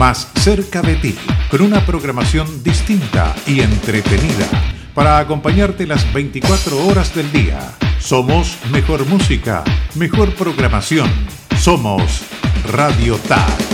más cerca de ti, con una programación distinta y entretenida para acompañarte las 24 horas del día. Somos mejor música, mejor programación. Somos Radio TAC.